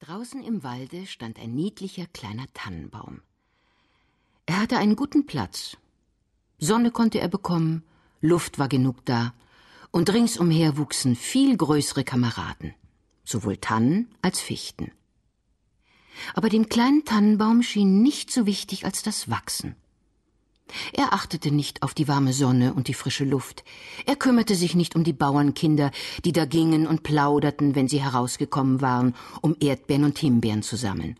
Draußen im Walde stand ein niedlicher kleiner Tannenbaum. Er hatte einen guten Platz. Sonne konnte er bekommen, Luft war genug da, und ringsumher wuchsen viel größere Kameraden, sowohl Tannen als Fichten. Aber dem kleinen Tannenbaum schien nicht so wichtig als das Wachsen. Er achtete nicht auf die warme Sonne und die frische Luft. Er kümmerte sich nicht um die Bauernkinder, die da gingen und plauderten, wenn sie herausgekommen waren, um Erdbeeren und Himbeeren zu sammeln.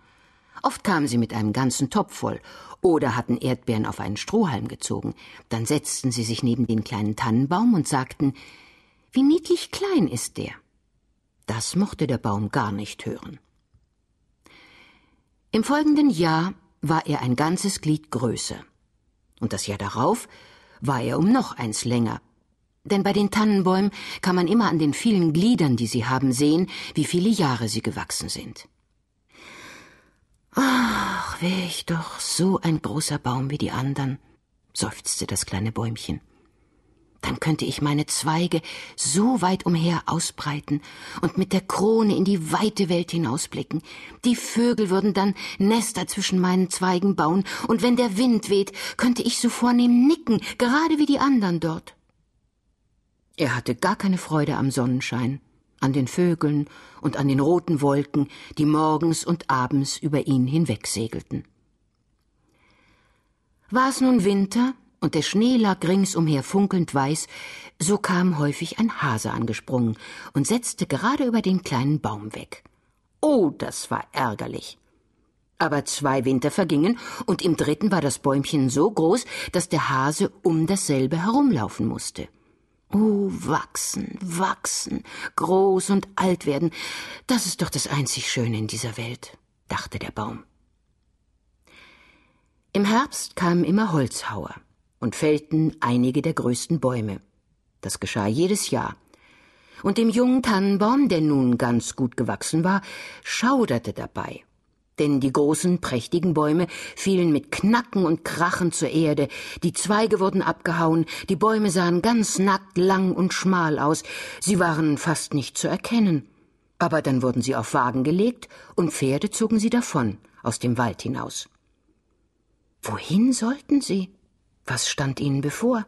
Oft kamen sie mit einem ganzen Topf voll oder hatten Erdbeeren auf einen Strohhalm gezogen. Dann setzten sie sich neben den kleinen Tannenbaum und sagten, wie niedlich klein ist der. Das mochte der Baum gar nicht hören. Im folgenden Jahr war er ein ganzes Glied größer und das Jahr darauf war er um noch eins länger. Denn bei den Tannenbäumen kann man immer an den vielen Gliedern, die sie haben, sehen, wie viele Jahre sie gewachsen sind. Ach, wäre ich doch so ein großer Baum wie die anderen, seufzte das kleine Bäumchen dann könnte ich meine Zweige so weit umher ausbreiten und mit der Krone in die weite Welt hinausblicken. Die Vögel würden dann Nester zwischen meinen Zweigen bauen, und wenn der Wind weht, könnte ich so vornehm nicken, gerade wie die anderen dort. Er hatte gar keine Freude am Sonnenschein, an den Vögeln und an den roten Wolken, die morgens und abends über ihn hinwegsegelten. War es nun Winter, und der Schnee lag ringsumher funkelnd weiß, so kam häufig ein Hase angesprungen und setzte gerade über den kleinen Baum weg. Oh, das war ärgerlich. Aber zwei Winter vergingen, und im dritten war das Bäumchen so groß, dass der Hase um dasselbe herumlaufen musste. Oh, wachsen, wachsen, groß und alt werden, das ist doch das einzig Schöne in dieser Welt, dachte der Baum. Im Herbst kamen immer Holzhauer und fällten einige der größten Bäume. Das geschah jedes Jahr. Und dem jungen Tannenbaum, der nun ganz gut gewachsen war, schauderte dabei. Denn die großen, prächtigen Bäume fielen mit Knacken und Krachen zur Erde, die Zweige wurden abgehauen, die Bäume sahen ganz nackt, lang und schmal aus, sie waren fast nicht zu erkennen. Aber dann wurden sie auf Wagen gelegt, und Pferde zogen sie davon, aus dem Wald hinaus. Wohin sollten sie? Was stand ihnen bevor?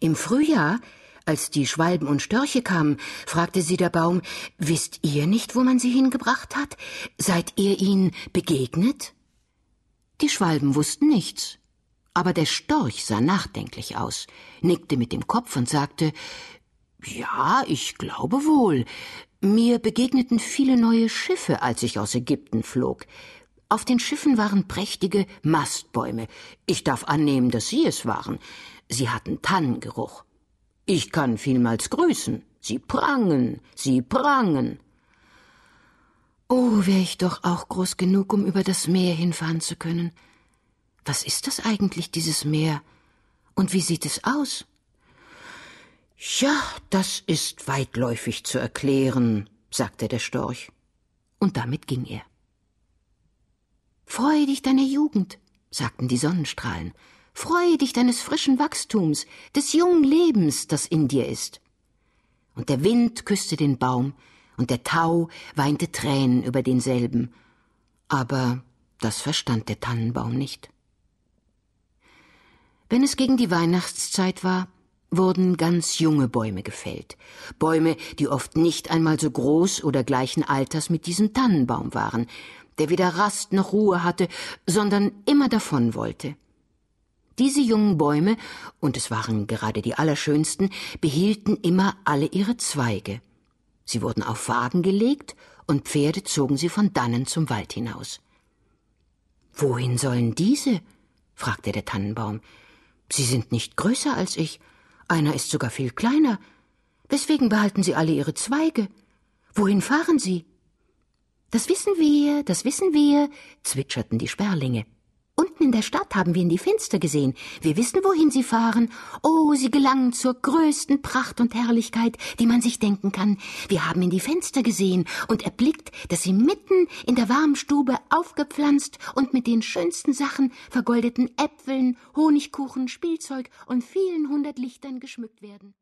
Im Frühjahr, als die Schwalben und Störche kamen, fragte sie der Baum, wisst ihr nicht, wo man sie hingebracht hat? Seid ihr ihnen begegnet? Die Schwalben wussten nichts. Aber der Storch sah nachdenklich aus, nickte mit dem Kopf und sagte, ja, ich glaube wohl. Mir begegneten viele neue Schiffe, als ich aus Ägypten flog. Auf den Schiffen waren prächtige Mastbäume. Ich darf annehmen, dass Sie es waren. Sie hatten Tannengeruch. Ich kann vielmals grüßen. Sie prangen, sie prangen. Oh, wäre ich doch auch groß genug, um über das Meer hinfahren zu können. Was ist das eigentlich, dieses Meer? Und wie sieht es aus? Ja, das ist weitläufig zu erklären, sagte der Storch. Und damit ging er. Freue dich deiner Jugend, sagten die Sonnenstrahlen. Freue dich deines frischen Wachstums, des jungen Lebens, das in dir ist. Und der Wind küsste den Baum, und der Tau weinte Tränen über denselben. Aber das verstand der Tannenbaum nicht. Wenn es gegen die Weihnachtszeit war, wurden ganz junge Bäume gefällt, Bäume, die oft nicht einmal so groß oder gleichen Alters mit diesem Tannenbaum waren, der weder Rast noch Ruhe hatte, sondern immer davon wollte. Diese jungen Bäume, und es waren gerade die allerschönsten, behielten immer alle ihre Zweige. Sie wurden auf Wagen gelegt, und Pferde zogen sie von dannen zum Wald hinaus. Wohin sollen diese? fragte der Tannenbaum. Sie sind nicht größer als ich, einer ist sogar viel kleiner. Weswegen behalten Sie alle Ihre Zweige? Wohin fahren Sie? Das wissen wir, das wissen wir, zwitscherten die Sperlinge. Unten in der Stadt haben wir in die Fenster gesehen. Wir wissen, wohin sie fahren. Oh, sie gelangen zur größten Pracht und Herrlichkeit, die man sich denken kann. Wir haben in die Fenster gesehen und erblickt, dass sie mitten in der warmen Stube aufgepflanzt und mit den schönsten Sachen, vergoldeten Äpfeln, Honigkuchen, Spielzeug und vielen hundert Lichtern geschmückt werden.